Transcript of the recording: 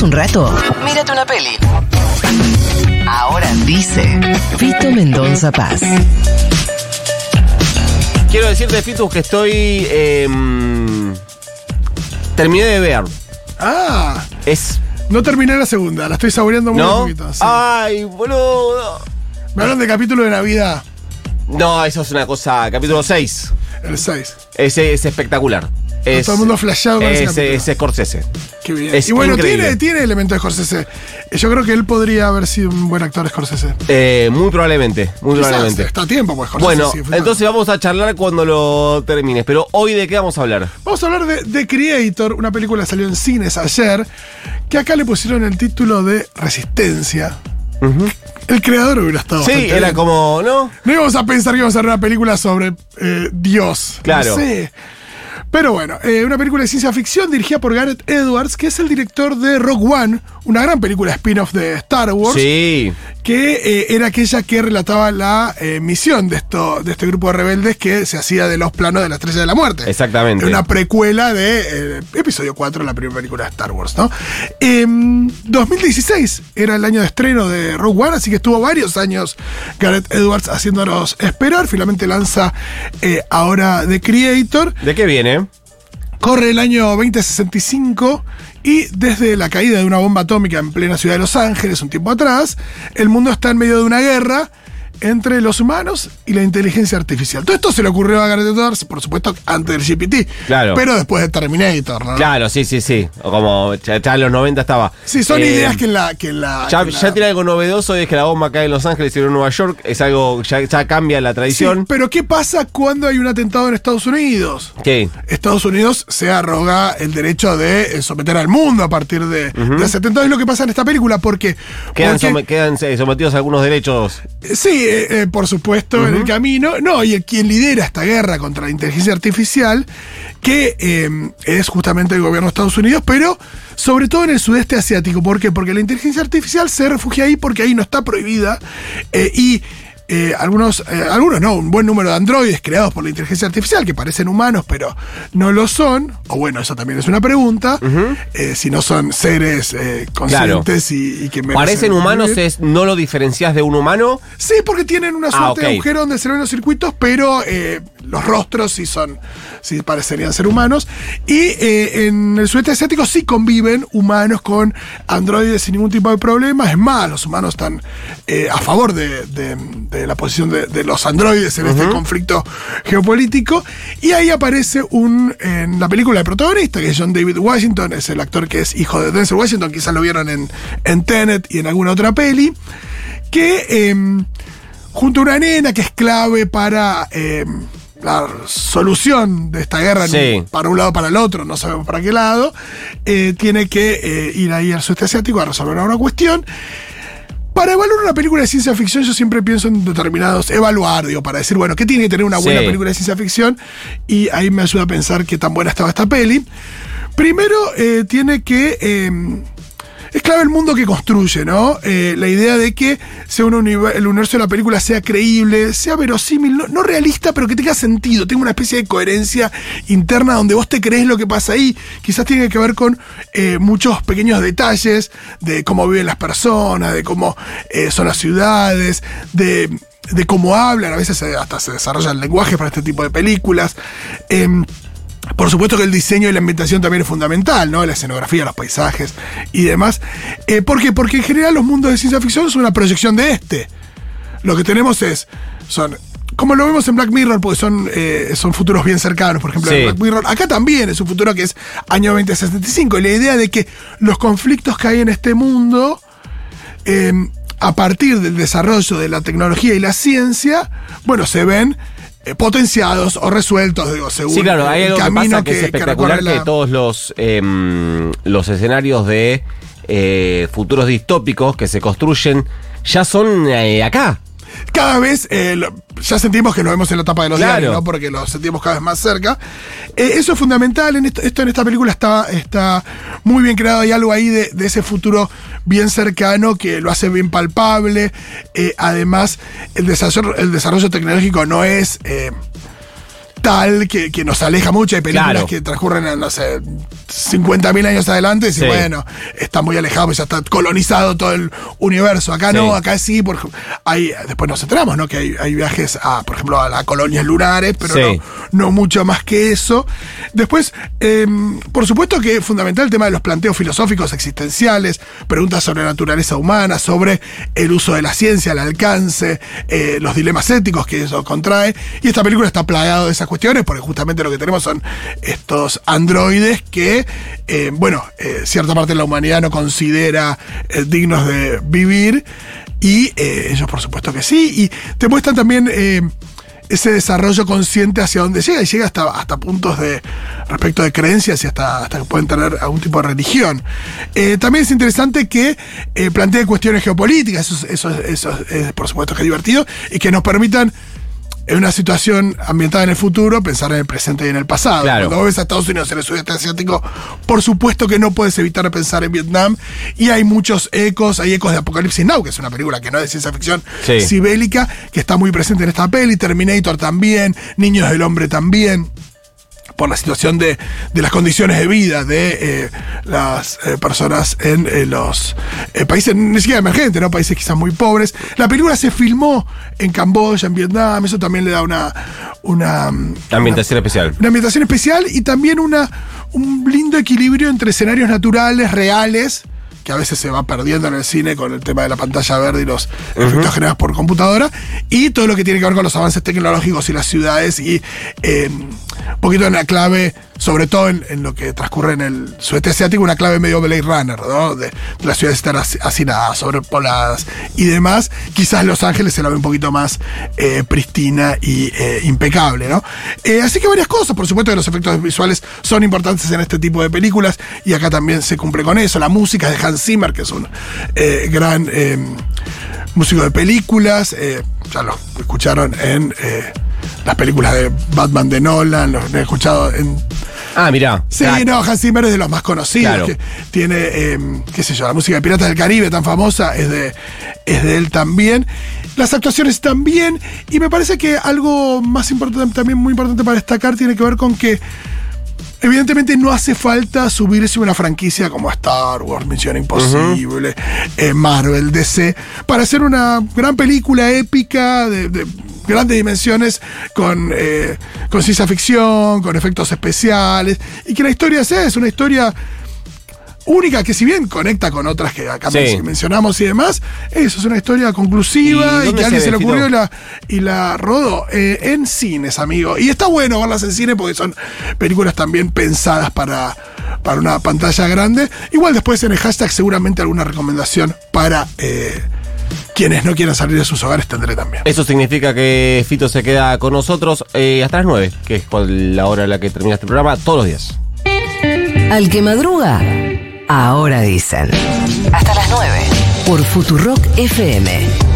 ¿Tenés un rato? Mírate una peli. Ahora Dice Fito Mendonza Paz. Quiero decirte, Fitus, que estoy. em, terminé de ver. Ah, Es. no terminé la segunda, la estoy saboreando muy ¿No? poquito. sí. Ay, boludo. Me hablan de capítulo de Navidad, No, eso es una cosa. Capítulo 6. el 6. Ese es espectacular. Es, todo el mundo flasheado con ese es, capítulo. es Scorsese. Qué bien. Es y bueno, increíble. tiene, tiene elementos de Scorsese. Yo creo que él podría haber sido un buen actor Scorsese. Eh, muy probablemente, muy Quizás, probablemente. Está a tiempo, pues Scorsese. Bueno, entonces vamos a charlar cuando lo termines. Pero hoy, ¿de qué vamos a hablar? Vamos a hablar de The Creator, una película que salió en cines ayer, que acá le pusieron el título de Resistencia. El creador hubiera estado. Sí, era bien. como, ¿no? No íbamos a pensar que íbamos a ver una película sobre eh, Dios. Claro. No sé. Pero bueno, eh, una película de ciencia ficción dirigida por Gareth Edwards, que es el director de Rogue One, una gran película spin-off de Star Wars. Sí. Que eh, era aquella que relataba la eh, misión de, esto, de este grupo de rebeldes que se hacía de los planos de la Estrella de la Muerte. Exactamente. Una precuela de eh, episodio 4, la primera película de Star Wars, ¿no? Em, 2016 era el año de estreno de Rogue One, así que estuvo varios años Gareth Edwards haciéndonos esperar. Finalmente lanza ahora The Creator. ¿De qué viene? Corre el año 2065 y desde la caída de una bomba atómica en plena ciudad de Los Ángeles un tiempo atrás, el mundo está en medio de una guerra entre los humanos y la inteligencia artificial. Todo esto se le ocurrió a Gareth Edwards, por supuesto, antes del GPT. Claro. Pero después de Terminator, ¿no? Claro, sí, sí, sí. O como ya, ya en los 90 estaba. Sí, son Eh, ideas que en la... Que en la Ya, la- tiene algo novedoso y es que la bomba cae en Los Ángeles y en Nueva York. Es algo, ya, ya cambia la Sí, tradición. pero ¿qué pasa cuando hay un atentado en Estados Unidos? ¿Qué? Estados Unidos se arroga el derecho de eh, someter al mundo a partir de, de ese atentado. Es lo que pasa en esta película, porque... Quedan, porque- quedan eh, sometidos a algunos derechos. Sí, eh, eh, por supuesto, en el camino. No, y el, quien lidera esta guerra contra la inteligencia artificial, que eh, es justamente el gobierno de Estados Unidos, pero sobre todo en el sudeste asiático. ¿Por qué? Porque la inteligencia artificial se refugia ahí porque ahí no está prohibida eh, y. eh, algunos, eh, algunos no, un buen número de androides creados por la inteligencia artificial que parecen humanos pero no lo son, o bueno, eso también es una pregunta, eh, si no son seres eh, conscientes y, y que Parecen humanos, vivir. es no lo diferencias de un humano. Sí, porque tienen una suerte Ah, ok. de agujero donde se ven los circuitos, pero eh, los rostros sí son, sí parecerían ser humanos. Y eh, en el sudeste asiático sí conviven humanos con androides sin ningún tipo de problema. Es más, los humanos están eh, a favor de, de- de la posición de, de los androides en este conflicto geopolítico. Y ahí aparece un, en la película el protagonista, que es John David Washington, es el actor que es hijo de Denzel Washington, quizás lo vieron en, en Tenet y en alguna otra peli, que em, junto a una nena que es clave para em, la solución de esta guerra, Sí. para un lado o para el otro, no sabemos para qué lado, eh, tiene que eh, ir ahí al sudeste asiático a resolver una cuestión. Para evaluar una película de ciencia ficción, yo siempre pienso en determinados, evaluar, digo, para decir, bueno, ¿qué tiene que tener una buena Sí. película de ciencia ficción? Y ahí me ayuda a pensar qué tan buena estaba esta peli. Primero, eh, tiene que. Es clave el mundo que construye, ¿no? Eh, la idea de que sea un el universo de la película sea creíble, sea verosímil, no, realista, pero que tenga sentido, tenga una especie de coherencia interna donde vos te crees lo que pasa ahí. Quizás tiene que ver con eh, muchos pequeños detalles de cómo viven las personas, de cómo eh, son las ciudades, de, cómo hablan, a veces hasta se desarrolla el lenguaje para este tipo de películas. Por supuesto que el diseño y la ambientación también es fundamental, ¿no? La escenografía, los paisajes y demás. Eh, ¿Por qué? Porque en general los mundos de ciencia ficción son una proyección de este. Lo que tenemos es. son como lo vemos en Black Mirror, porque son, eh, son futuros bien cercanos, por ejemplo, Sí. en Black Mirror. Acá también es un futuro que es año 2065. Y la idea de que los conflictos que hay en este mundo, eh, a partir del desarrollo de la tecnología y la ciencia, bueno, se ven eh, potenciados o resueltos, digo, según Sí, claro, hay el algo que camino pasa que, es espectacular que, la- todos los, em, los escenarios de eh, futuros distópicos que se construyen ya son eh, acá. Cada vez eh, lo- ya sentimos que lo vemos en la tapa de los Claro. diarios, ¿no? Porque lo sentimos cada vez más cerca. Eh, eso es fundamental. En esto, esto en esta película está, está muy bien creado. Hay algo ahí de, de ese futuro bien cercano que lo hace bien palpable. Eh, además, el desarrollo, el desarrollo tecnológico no es. Tal que, que nos aleja mucho. Hay películas Claro. que transcurren, en, no sé, 50.000 años adelante y Sí. bueno, está muy alejado, pues ya está colonizado todo el universo. Acá no, acá sí, por, hay, después nos enteramos, ¿no? Que hay, hay viajes a, por ejemplo, a las colonias lunares, pero Sí. no, no mucho más que eso. Después, eh, por supuesto que es fundamental el tema de los planteos filosóficos existenciales, preguntas sobre la naturaleza humana, sobre el uso de la ciencia, el alcance, eh, los dilemas éticos que eso contrae. Y esta película está plagado de esas cuestiones, porque justamente lo que tenemos son estos androides que, eh, bueno, eh, cierta parte de la humanidad no considera eh, dignos de vivir. Y ellos, por supuesto que sí. Y te muestran también ese desarrollo consciente hacia dónde llega y llega hasta, hasta puntos de respecto de creencias y hasta, hasta que pueden tener algún tipo de religión. También es interesante que eh, plantee cuestiones geopolíticas, eso, es- eso, es- eso es por supuesto que es divertido, y que nos permitan en una situación ambientada en el futuro, pensar en el presente y en el pasado. Claro. Cuando ves a Estados Unidos en el sudeste asiático, por supuesto que no puedes evitar pensar en Vietnam. Y hay muchos ecos, hay ecos de Apocalipsis Now, que es una película que no es de ciencia ficción, Sí. sí bélica, que está muy presente en esta peli. Terminator también, Niños del Hombre también por la situación de, de las condiciones de vida de eh, las eh, personas en eh, los países, ni siquiera emergentes, ¿no? Países quizás muy pobres. La película se filmó en Camboya, en Vietnam, eso también le da una. una Ambientación especial. una ambientación especial y también una, un lindo equilibrio entre escenarios naturales, reales, que a veces se va perdiendo en el cine con el tema de la pantalla verde y los efectos generados por computadora, y todo lo que tiene que ver con los avances tecnológicos y las ciudades, y eh, un poquito en la clave, sobre todo en, lo que transcurre en el sudeste asiático, una clave medio Blade Runner, ¿no? De, las ciudades haci- hacinadas, sobrepobladas y demás. Quizás Los Ángeles se la ve un poquito más eh, pristina y eh, impecable, ¿no? Eh, así que varias cosas, por supuesto que los efectos visuales son importantes en este tipo de películas y acá también se cumple con eso. La música de Hans Zimmer, que es un gran músico de películas, ya lo escucharon en las películas de Batman de Nolan, lo he escuchado en Ah, mirá. Sí, no, Hans Zimmer es de los más conocidos. Claro. Que tiene, eh, qué sé yo, la música de Piratas del Caribe tan famosa es de, es de él también. Las actuaciones también. Y me parece que algo más importante, también muy importante para destacar, tiene que ver con que. Evidentemente no hace falta subirse una franquicia como Star Wars, Misión Imposible, eh, Marvel, DC, para hacer una gran película épica de, de grandes dimensiones con, eh, con ciencia ficción, con efectos especiales, y que la historia sea, es una historia única que si bien conecta con otras que acá Sí. mencionamos y demás, eso es una historia conclusiva ¿Y que a alguien se se le ocurrió y Fito? la, y la rodó eh, en cines, amigo. Y está bueno verlas en cine porque son películas también pensadas para, para una pantalla grande. Igual después en el hashtag seguramente alguna recomendación para eh, quienes no quieran salir de sus hogares tendré también. Eso significa que Fito se queda con nosotros eh, hasta las 9, que es la hora en la que termina este programa, todos los días. Al que madruga, ahora dicen. Hasta las 9. Por Futurock FM.